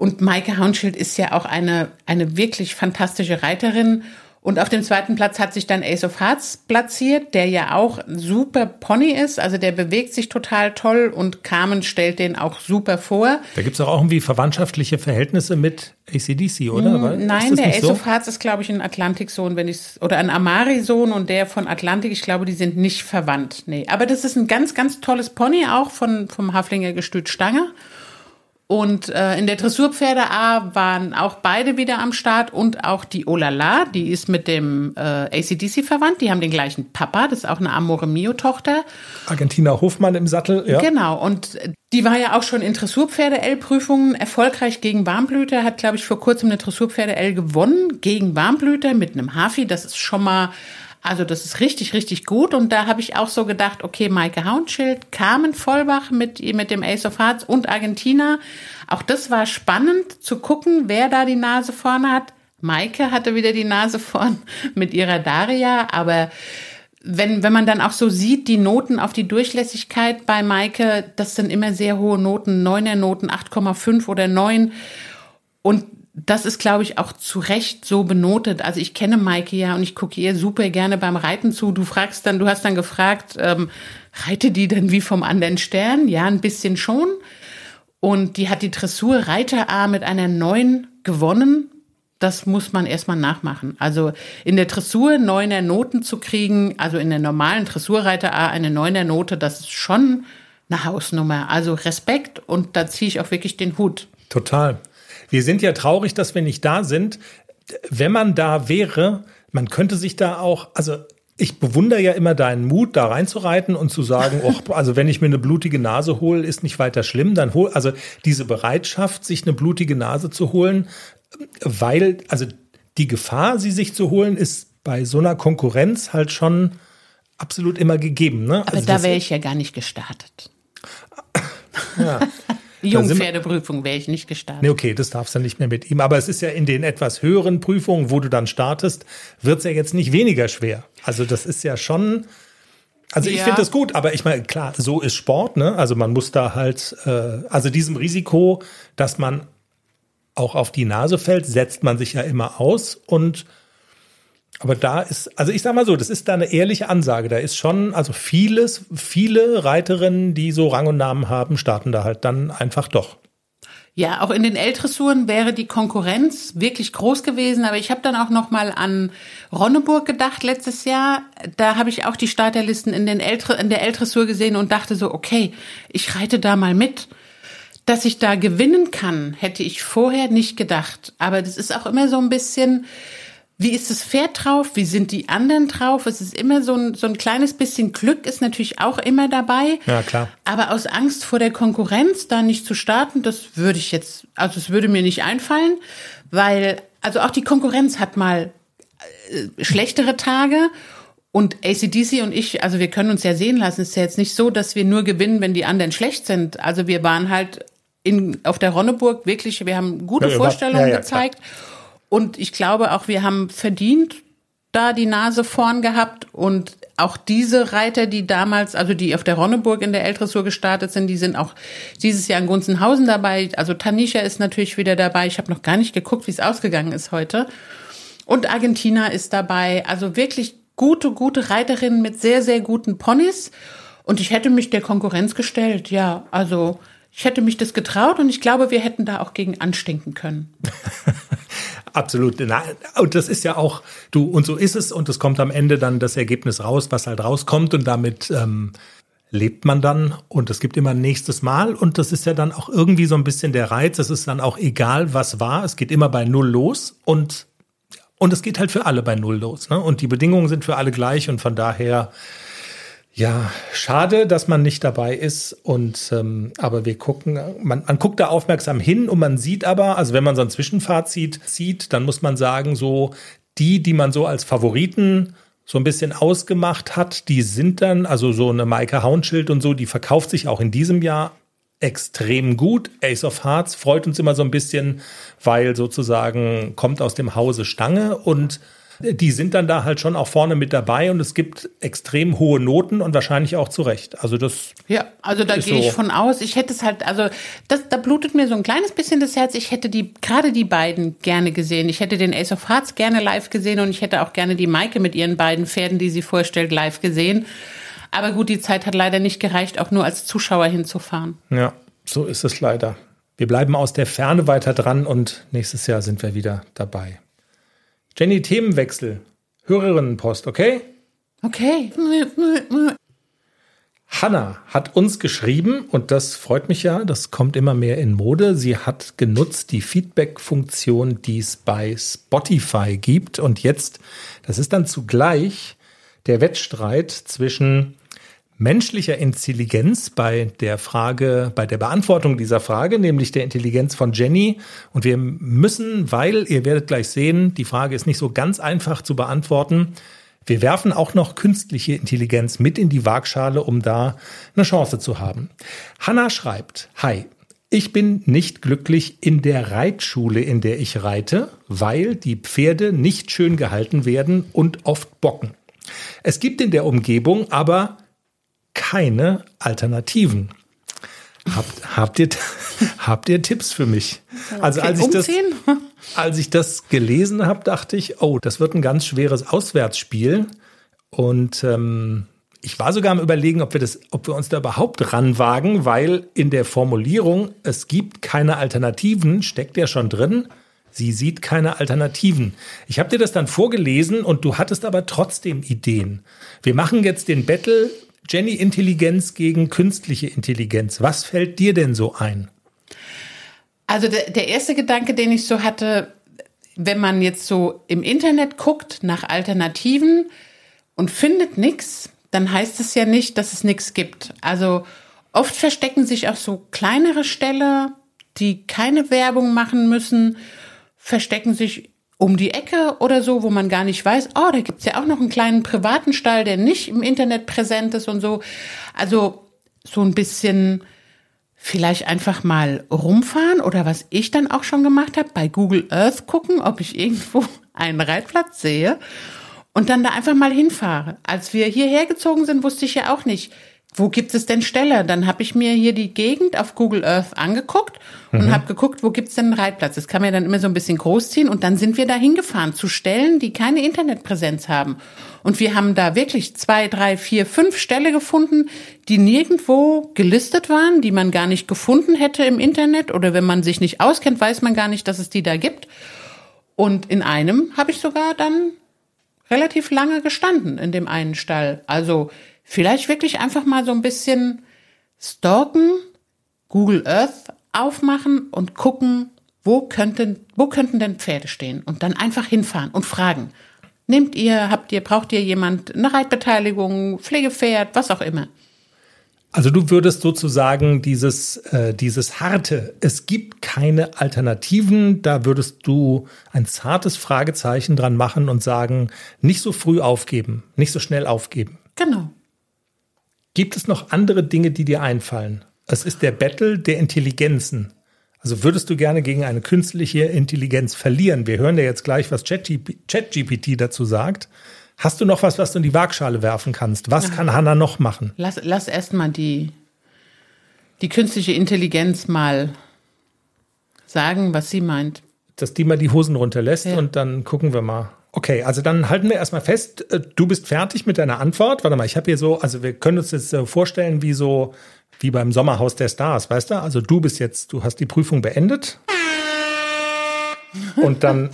S3: und Maike Haunschild ist ja auch eine, eine wirklich fantastische Reiterin. Und auf dem zweiten Platz hat sich dann Ace of Hearts platziert, der ja auch super Pony ist. Also der bewegt sich total toll und Carmen stellt den auch super vor.
S2: Da gibt es auch irgendwie verwandtschaftliche Verhältnisse mit ACDC, oder?
S3: Weil, Nein, der Ace so? of Hearts ist, glaube ich, ein Atlantik-Sohn, wenn ich oder ein Amari-Sohn und der von Atlantik, ich glaube, die sind nicht verwandt. Nee. Aber das ist ein ganz, ganz tolles Pony, auch von, vom Haflinger Gestüt Stange. Und äh, in der Dressurpferde A waren auch beide wieder am Start und auch die Olala, die ist mit dem äh, ACDC verwandt. Die haben den gleichen Papa, das ist auch eine Amore Mio-Tochter.
S2: Argentina Hofmann im Sattel, ja.
S3: Genau, und die war ja auch schon in Dressurpferde-L-Prüfungen erfolgreich gegen Warmblüter, hat, glaube ich, vor kurzem eine Dressurpferde-L gewonnen gegen Warmblüter mit einem Hafi. Das ist schon mal Also das ist richtig, richtig gut. Und da habe ich auch so gedacht, okay, Maike Haunschild, Carmen Vollbach mit, mit dem Ace of Hearts und Argentina. Auch das war spannend zu gucken, wer da die Nase vorne hat. Maike hatte wieder die Nase vorn mit ihrer Daria, aber wenn, wenn man dann auch so sieht, die Noten auf die Durchlässigkeit bei Maike, das sind immer sehr hohe Noten, 9er Noten, 8,5 oder 9. Und das ist, glaube ich, auch zu Recht so benotet. Also ich kenne Maike ja und ich gucke ihr super gerne beim Reiten zu. Du fragst dann, du hast dann gefragt, ähm, reite die denn wie vom anderen Stern? Ja, ein bisschen schon. Und die hat die Dressur Reiter A mit einer 9 gewonnen das muss man erstmal nachmachen. Also in der Dressur neuner Noten zu kriegen, also in der normalen Dressurreiter A eine neuner Note, das ist schon eine Hausnummer. Also Respekt und da ziehe ich auch wirklich den Hut.
S2: Total. Wir sind ja traurig, dass wir nicht da sind. Wenn man da wäre, man könnte sich da auch, also ich bewundere ja immer deinen Mut, da reinzureiten und zu sagen, oh, also wenn ich mir eine blutige Nase hole, ist nicht weiter schlimm. Dann hol, also diese Bereitschaft, sich eine blutige Nase zu holen, weil, also die Gefahr, sie sich zu holen, ist bei so einer Konkurrenz halt schon absolut immer gegeben. Ne?
S3: Aber
S2: also
S3: da wäre ich ja gar nicht gestartet. Ja. Jungpferdeprüfung wäre ich nicht gestartet.
S2: Nee, okay, das darfst du nicht mehr mit ihm. Aber es ist ja in den etwas höheren Prüfungen, wo du dann startest, wird es ja jetzt nicht weniger schwer. Also das ist ja schon. Also ich ja. finde das gut, aber ich meine, klar, so ist Sport, ne? Also man muss da halt, äh, also diesem Risiko, dass man auch auf die Nase fällt, setzt man sich ja immer aus und aber da ist, also ich sag mal so, das ist da eine ehrliche Ansage. Da ist schon, also vieles, viele Reiterinnen, die so Rang und Namen haben, starten da halt dann einfach doch.
S3: Ja, auch in den L-Dressuren wäre die Konkurrenz wirklich groß gewesen, aber ich habe dann auch noch mal an Ronneburg gedacht letztes Jahr. Da habe ich auch die Starterlisten in, den L in der L-Dressur gesehen und dachte so, okay, ich reite da mal mit. Dass ich da gewinnen kann, hätte ich vorher nicht gedacht. Aber das ist auch immer so ein bisschen, wie ist das Pferd drauf? Wie sind die anderen drauf? Es ist immer so ein, so ein kleines bisschen Glück ist natürlich auch immer dabei.
S2: Ja, klar.
S3: Aber aus Angst vor der Konkurrenz da nicht zu starten, das würde ich jetzt, also es würde mir nicht einfallen, weil, also auch die Konkurrenz hat mal äh, schlechtere Tage und ACDC und ich, also wir können uns ja sehen lassen, es ist ja jetzt nicht so, dass wir nur gewinnen, wenn die anderen schlecht sind. Also wir waren halt in, auf der Ronneburg wirklich, wir haben gute ja, Vorstellungen ja, ja, gezeigt. Klar. Und ich glaube auch, wir haben verdient da die Nase vorn gehabt und auch diese Reiter, die damals, also die auf der Ronneburg in der L-Dressur gestartet sind, die sind auch dieses Jahr in Gunzenhausen dabei. Also Tanisha ist natürlich wieder dabei. Ich habe noch gar nicht geguckt, wie es ausgegangen ist heute. Und Argentina ist dabei. Also wirklich gute, gute Reiterinnen mit sehr, sehr guten Ponys. Und ich hätte mich der Konkurrenz gestellt. Ja, also ich hätte mich das getraut und ich glaube, wir hätten da auch gegen anstinken können.
S2: Absolut. Und das ist ja auch, du, und so ist es, und es kommt am Ende dann das Ergebnis raus, was halt rauskommt, und damit ähm, lebt man dann und es gibt immer ein nächstes Mal und das ist ja dann auch irgendwie so ein bisschen der Reiz. Es ist dann auch egal, was war. Es geht immer bei Null los und, und es geht halt für alle bei Null los. Ne? Und die Bedingungen sind für alle gleich und von daher ja, schade, dass man nicht dabei ist. Und ähm, aber wir gucken, man, man guckt da aufmerksam hin und man sieht aber, also wenn man so ein Zwischenfazit zieht, dann muss man sagen, so die, die man so als Favoriten so ein bisschen ausgemacht hat, die sind dann, also so eine Maike Haunschild und so, die verkauft sich auch in diesem Jahr extrem gut. Ace of Hearts freut uns immer so ein bisschen, weil sozusagen kommt aus dem Hause Stange und die sind dann da halt schon auch vorne mit dabei und es gibt extrem hohe Noten und wahrscheinlich auch zu Recht. Also das.
S3: Ja, also da gehe so. ich von aus. Ich hätte es halt, also das, da blutet mir so ein kleines bisschen das Herz. Ich hätte die, gerade die beiden gerne gesehen. Ich hätte den Ace of Hearts gerne live gesehen und ich hätte auch gerne die Maike mit ihren beiden Pferden, die sie vorstellt, live gesehen. Aber gut, die Zeit hat leider nicht gereicht, auch nur als Zuschauer hinzufahren.
S2: Ja, so ist es leider. Wir bleiben aus der Ferne weiter dran und nächstes Jahr sind wir wieder dabei. Jenny, Themenwechsel. Hörerinnenpost, okay?
S3: Okay.
S2: Hanna hat uns geschrieben und das freut mich ja, das kommt immer mehr in Mode. Sie hat genutzt die Feedback-Funktion, die es bei Spotify gibt. Und jetzt, das ist dann zugleich der Wettstreit zwischen menschlicher Intelligenz bei der Frage, bei der Beantwortung dieser Frage, nämlich der Intelligenz von Jenny. Und wir müssen, weil ihr werdet gleich sehen, die Frage ist nicht so ganz einfach zu beantworten. Wir werfen auch noch künstliche Intelligenz mit in die Waagschale, um da eine Chance zu haben. Hanna schreibt, Hi, ich bin nicht glücklich in der Reitschule, in der ich reite, weil die Pferde nicht schön gehalten werden und oft bocken. Es gibt in der Umgebung aber keine Alternativen. Habt, habt, ihr, habt ihr Tipps für mich? Also als ich, das, als ich das gelesen habe, dachte ich, oh, das wird ein ganz schweres Auswärtsspiel. Und ähm, ich war sogar am überlegen, ob wir das, ob wir uns da überhaupt ranwagen, weil in der Formulierung, es gibt keine Alternativen, steckt ja schon drin. Sie sieht keine Alternativen. Ich habe dir das dann vorgelesen und du hattest aber trotzdem Ideen. Wir machen jetzt den Battle Jenny Intelligenz gegen künstliche Intelligenz. Was fällt dir denn so ein?
S3: Also der, der erste Gedanke, den ich so hatte, wenn man jetzt so im Internet guckt nach Alternativen und findet nichts, dann heißt es ja nicht, dass es nichts gibt. Also oft verstecken sich auch so kleinere Ställe, die keine Werbung machen müssen, verstecken sich um die Ecke oder so, wo man gar nicht weiß, oh, da gibt's ja auch noch einen kleinen privaten Stall, der nicht im Internet präsent ist und so. Also so ein bisschen vielleicht einfach mal rumfahren oder was ich dann auch schon gemacht habe, bei Google Earth gucken, ob ich irgendwo einen Reitplatz sehe und dann da einfach mal hinfahre. Als wir hierher gezogen sind, wusste ich ja auch nicht, wo gibt es denn Ställe? Dann habe ich mir hier die Gegend auf Google Earth angeguckt und mhm. habe geguckt, wo gibt's denn einen Reitplatz? Das kann man ja dann immer so ein bisschen großziehen und dann sind wir da hingefahren zu Stellen, die keine Internetpräsenz haben. Und wir haben da wirklich zwei, drei, vier, fünf Ställe gefunden, die nirgendwo gelistet waren, die man gar nicht gefunden hätte im Internet oder wenn man sich nicht auskennt, weiß man gar nicht, dass es die da gibt. Und in einem habe ich sogar dann relativ lange gestanden in dem einen Stall. Also vielleicht wirklich einfach mal so ein bisschen stalken, Google Earth aufmachen und gucken, wo könnten, wo könnten denn Pferde stehen? Und dann einfach hinfahren und fragen. Nehmt ihr, habt ihr, braucht ihr jemand eine Reitbeteiligung, Pflegepferd, was auch immer?
S2: Also du würdest sozusagen dieses, äh, dieses harte, es gibt keine Alternativen, da würdest du ein zartes Fragezeichen dran machen und sagen, nicht so früh aufgeben, nicht so schnell aufgeben.
S3: Genau.
S2: Gibt es noch andere Dinge, die dir einfallen? Es ist der Battle der Intelligenzen. Also würdest du gerne gegen eine künstliche Intelligenz verlieren? Wir hören ja jetzt gleich, was ChatGPT dazu sagt. Hast du noch was, was du in die Waagschale werfen kannst? Was kann Hanna noch machen?
S3: Lass, lass erstmal die, die künstliche Intelligenz mal sagen, was sie meint.
S2: Dass die mal die Hosen runterlässt ja. und dann gucken wir mal. Okay, also dann halten wir erstmal fest, äh, du bist fertig mit deiner Antwort. Warte mal, ich habe hier so, also wir können uns jetzt äh, vorstellen, wie so, wie beim Sommerhaus der Stars, weißt du? Also du bist jetzt, du hast die Prüfung beendet. Und dann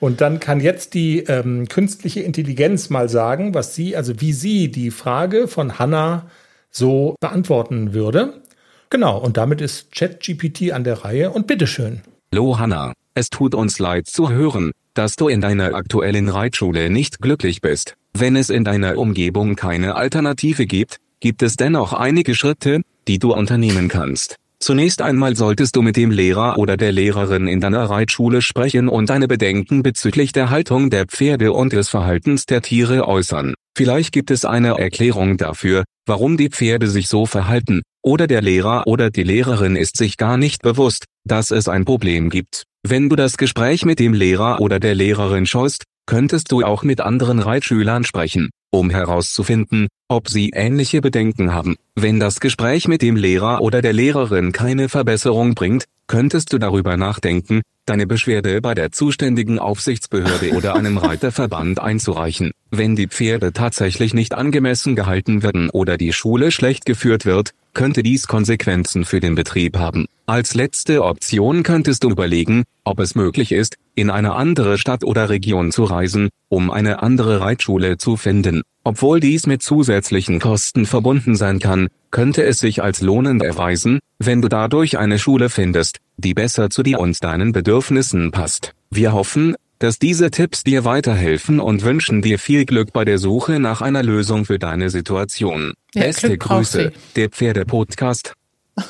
S2: Und dann kann jetzt die ähm, künstliche Intelligenz mal sagen, was sie, also wie sie die Frage von Hannah so beantworten würde. Genau, und damit ist ChatGPT an der Reihe und bitteschön.
S4: Hallo Hannah, es tut uns leid zu hören, dass du in deiner aktuellen Reitschule nicht glücklich bist. Wenn es in deiner Umgebung keine Alternative gibt, gibt es dennoch einige Schritte, die du unternehmen kannst. Zunächst einmal solltest du mit dem Lehrer oder der Lehrerin in deiner Reitschule sprechen und deine Bedenken bezüglich der Haltung der Pferde und des Verhaltens der Tiere äußern. Vielleicht gibt es eine Erklärung dafür, warum die Pferde sich so verhalten, oder der Lehrer oder die Lehrerin ist sich gar nicht bewusst, dass es ein Problem gibt. Wenn du das Gespräch mit dem Lehrer oder der Lehrerin scheust, könntest du auch mit anderen Reitschülern sprechen um herauszufinden, ob sie ähnliche Bedenken haben. Wenn das Gespräch mit dem Lehrer oder der Lehrerin keine Verbesserung bringt, könntest du darüber nachdenken, deine Beschwerde bei der zuständigen Aufsichtsbehörde oder einem Reiterverband einzureichen. Wenn die Pferde tatsächlich nicht angemessen gehalten werden oder die Schule schlecht geführt wird, könnte dies Konsequenzen für den Betrieb haben. Als letzte Option könntest du überlegen, ob es möglich ist, in eine andere Stadt oder Region zu reisen, um eine andere Reitschule zu finden. Obwohl dies mit zusätzlichen Kosten verbunden sein kann, könnte es sich als lohnend erweisen, wenn du dadurch eine Schule findest, die besser zu dir und deinen Bedürfnissen passt. Wir hoffen, dass diese Tipps dir weiterhelfen und wünschen dir viel Glück bei der Suche nach einer Lösung für deine Situation. Ja, Beste Glück Grüße, der Pferde-Podcast.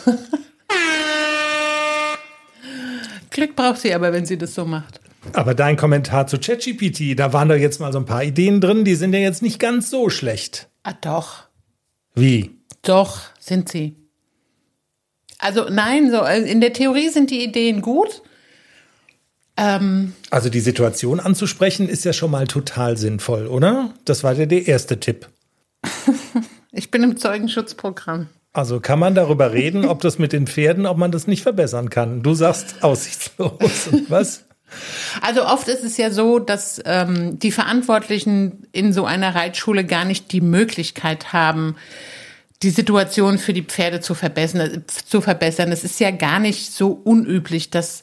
S3: Glück braucht sie aber, wenn sie das so macht.
S2: Aber dein Kommentar zu ChatGPT, da waren doch jetzt mal so ein paar Ideen drin, die sind ja jetzt nicht ganz so schlecht.
S3: Ah, doch.
S2: Wie?
S3: Doch, sind sie. Also nein, so äh, in der Theorie sind die Ideen gut. Ähm,
S2: Also die Situation anzusprechen ist ja schon mal total sinnvoll, oder? Das war ja der erste Tipp.
S3: ich bin im Zeugenschutzprogramm.
S2: Also kann man darüber reden, ob das mit den Pferden, ob man das nicht verbessern kann. Du sagst aussichtslos. Was?
S3: Also oft ist es ja so, dass ähm, die Verantwortlichen in so einer Reitschule gar nicht die Möglichkeit haben, die Situation für die Pferde zu verbessern. Zu verbessern. Es ist ja gar nicht so unüblich, dass,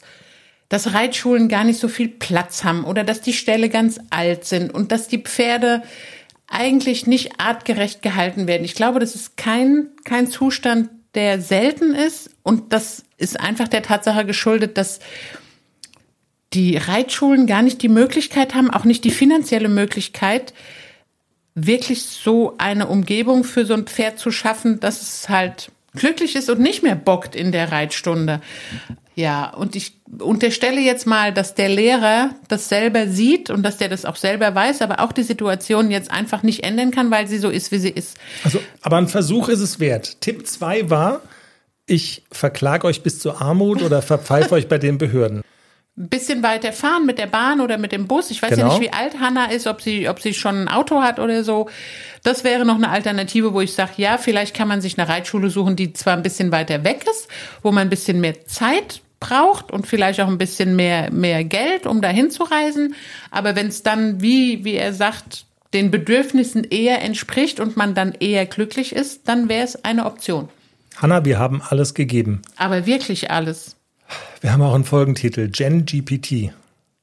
S3: dass Reitschulen gar nicht so viel Platz haben oder dass die Ställe ganz alt sind und dass die Pferde eigentlich nicht artgerecht gehalten werden. Ich glaube, das ist kein, kein Zustand, der selten ist und das ist einfach der Tatsache geschuldet, dass die Reitschulen gar nicht die Möglichkeit haben, auch nicht die finanzielle Möglichkeit, wirklich so eine Umgebung für so ein Pferd zu schaffen, dass es halt glücklich ist und nicht mehr bockt in der Reitstunde. Ja, und ich unterstelle jetzt mal, dass der Lehrer das selber sieht und dass der das auch selber weiß, aber auch die Situation jetzt einfach nicht ändern kann, weil sie so ist, wie sie ist.
S2: Also, aber ein Versuch ist es wert. Tipp 2 war, ich verklage euch bis zur Armut oder verpfeife euch bei den Behörden.
S3: Bisschen weiter fahren mit der Bahn oder mit dem Bus. Ich weiß
S2: Genau.
S3: ja nicht, wie alt Hanna ist, ob sie, ob sie schon ein Auto hat oder so. Das wäre noch eine Alternative, wo ich sage, ja, vielleicht kann man sich eine Reitschule suchen, die zwar ein bisschen weiter weg ist, wo man ein bisschen mehr Zeit braucht und vielleicht auch ein bisschen mehr, mehr Geld, um dahin zu reisen. Aber wenn es dann, wie, wie er sagt, den Bedürfnissen eher entspricht und man dann eher glücklich ist, dann wäre es eine Option.
S2: Hanna, wir haben alles gegeben.
S3: Aber wirklich alles.
S2: Wir haben auch einen Folgentitel, Gen GPT.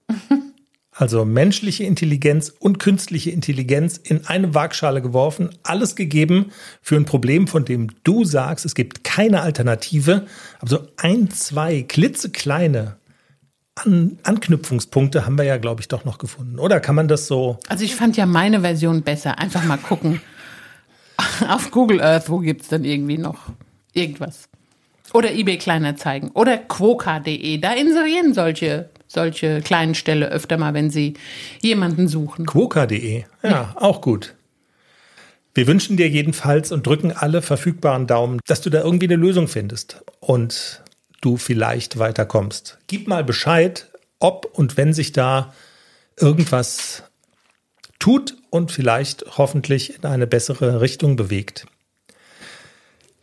S2: Also menschliche Intelligenz und künstliche Intelligenz in eine Waagschale geworfen, alles gegeben für ein Problem, von dem du sagst, es gibt keine Alternative. Aber so ein, zwei klitzekleine An Anknüpfungspunkte haben wir ja, glaube ich, doch noch gefunden. Oder kann man das so?
S3: Also ich fand ja meine Version besser. Einfach mal gucken. Auf Google Earth, wo gibt's denn irgendwie noch irgendwas? Oder eBay Kleinanzeigen. Oder quoka.de. Da inserieren solche, solche kleinen Ställe öfter mal, wenn sie jemanden suchen.
S2: Quoka.de. Ja, auch gut. Wir wünschen dir jedenfalls und drücken alle verfügbaren Daumen, dass du da irgendwie eine Lösung findest und du vielleicht weiterkommst. Gib mal Bescheid, ob und wenn sich da irgendwas tut und vielleicht hoffentlich in eine bessere Richtung bewegt.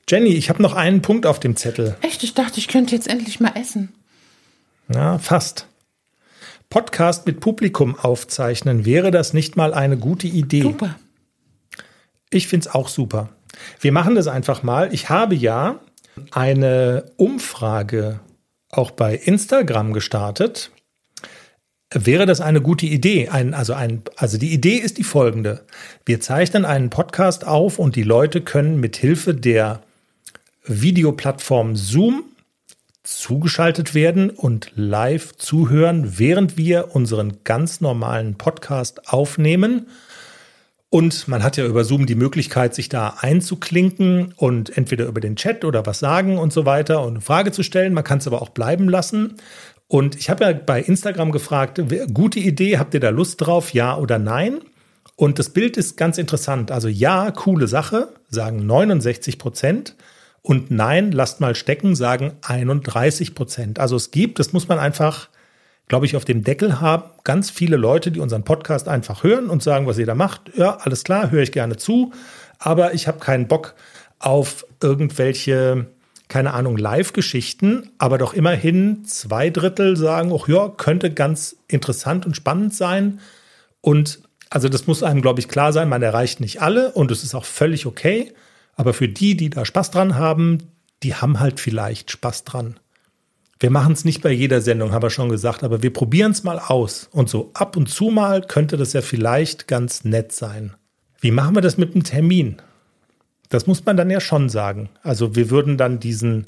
S2: Jenny, ich habe noch einen Punkt auf dem Zettel.
S3: Echt, ich dachte, ich könnte jetzt endlich mal essen.
S2: Ja, fast. Podcast mit Publikum aufzeichnen, wäre das nicht mal eine gute Idee?
S3: Super.
S2: Ich finde es auch super. Wir machen das einfach mal. Ich habe ja eine Umfrage auch bei Instagram gestartet. Wäre das eine gute Idee? Ein, also, ein, also die Idee ist die folgende. Wir zeichnen einen Podcast auf und die Leute können mit Hilfe der Videoplattform Zoom zugeschaltet werden und live zuhören, während wir unseren ganz normalen Podcast aufnehmen. Und man hat ja über Zoom die Möglichkeit, sich da einzuklinken und entweder über den Chat oder was sagen und so weiter und eine Frage zu stellen. Man kann es aber auch bleiben lassen. Und ich habe ja bei Instagram gefragt, gute Idee, habt ihr da Lust drauf, ja oder nein? Und das Bild ist ganz interessant. Also ja, coole Sache, sagen 69 Prozent. Und nein, lasst mal stecken, sagen 31 Prozent. Also es gibt, das muss man einfach, glaube ich, auf dem Deckel haben, ganz viele Leute, die unseren Podcast einfach hören und sagen, was da macht. Ja, alles klar, höre ich gerne zu. Aber ich habe keinen Bock auf irgendwelche, keine Ahnung, Live-Geschichten. Aber doch immerhin zwei Drittel sagen, ach ja, könnte ganz interessant und spannend sein. Und also das muss einem, glaube ich, klar sein, man erreicht nicht alle und es ist auch völlig okay. Aber für die, die da Spaß dran haben, die haben halt vielleicht Spaß dran. Wir machen es nicht bei jeder Sendung, haben wir schon gesagt, aber wir probieren es mal aus. Und so ab und zu mal könnte das ja vielleicht ganz nett sein. Wie machen wir das mit dem Termin? Das muss man dann ja schon sagen. Also wir würden dann diesen,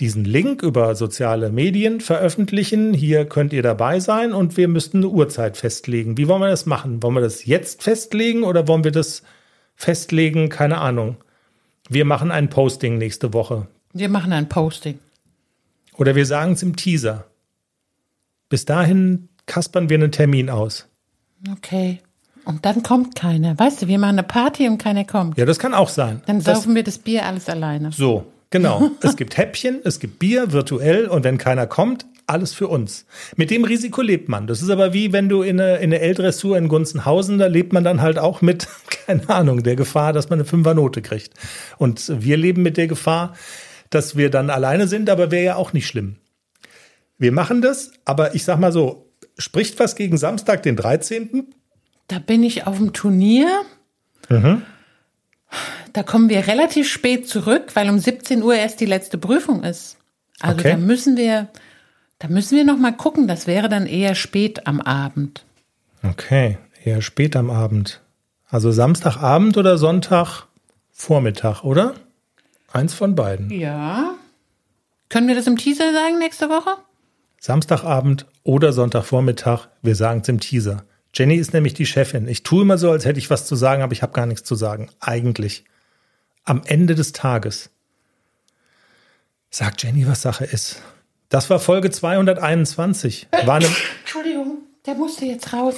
S2: diesen Link über soziale Medien veröffentlichen. Hier könnt ihr dabei sein und wir müssten eine Uhrzeit festlegen. Wie wollen wir das machen? Wollen wir das jetzt festlegen oder wollen wir das festlegen? Keine Ahnung. Wir machen ein Posting nächste Woche.
S3: Wir machen ein Posting.
S2: Oder wir sagen es im Teaser. Bis dahin kaspern wir einen Termin aus.
S3: Okay. Und dann kommt keiner. Weißt du, wir machen eine Party und keiner kommt.
S2: Ja, das kann auch sein.
S3: Dann
S2: das,
S3: saufen wir das Bier alles alleine.
S2: so, genau. es gibt Häppchen, es gibt Bier virtuell und wenn keiner kommt, alles für uns. Mit dem Risiko lebt man. Das ist aber wie wenn du in eine, in eine L-Dressur in Gunzenhausen, da lebt man dann halt auch mit, keine Ahnung, der Gefahr, dass man eine Fünfernote kriegt. Und wir leben mit der Gefahr, dass wir dann alleine sind, aber wäre ja auch nicht schlimm. Wir machen das, aber ich sag mal so, spricht was gegen Samstag, den 13.?
S3: Da bin ich auf dem Turnier. Da kommen wir relativ spät zurück, weil um 17 Uhr erst die letzte Prüfung ist. Also
S2: Okay.
S3: da müssen wir, da müssen wir noch mal gucken. Das wäre dann eher spät am Abend.
S2: Okay, eher spät am Abend. Also Samstagabend oder Sonntagvormittag, oder? Eins von beiden.
S3: Ja. Können wir das im Teaser sagen nächste Woche?
S2: Samstagabend oder Sonntagvormittag, wir sagen es im Teaser. Jenny ist nämlich die Chefin. Ich tue immer so, als hätte ich was zu sagen, aber ich habe gar nichts zu sagen. Eigentlich. Am Ende des Tages sagt Jenny, was Sache ist. Das war Folge 221. War eine,
S3: Entschuldigung, der musste jetzt raus.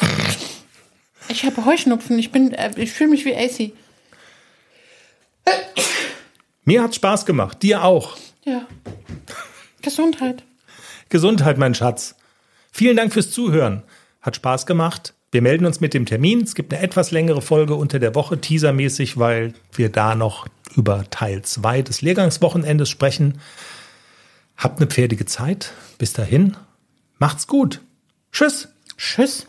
S3: Ich habe Heuschnupfen. Ich bin, äh, ich fühle mich wie AC.
S2: mir hat Spaß gemacht, dir auch.
S3: Ja. Gesundheit.
S2: Gesundheit, mein Schatz. Vielen Dank fürs Zuhören. Hat Spaß gemacht. Wir melden uns mit dem Termin. Es gibt eine etwas längere Folge unter der Woche, teasermäßig, weil wir da noch über Teil 2 des Lehrgangswochenendes sprechen. Habt eine pferdige Zeit. Bis dahin. Macht's gut. Tschüss.
S3: Tschüss.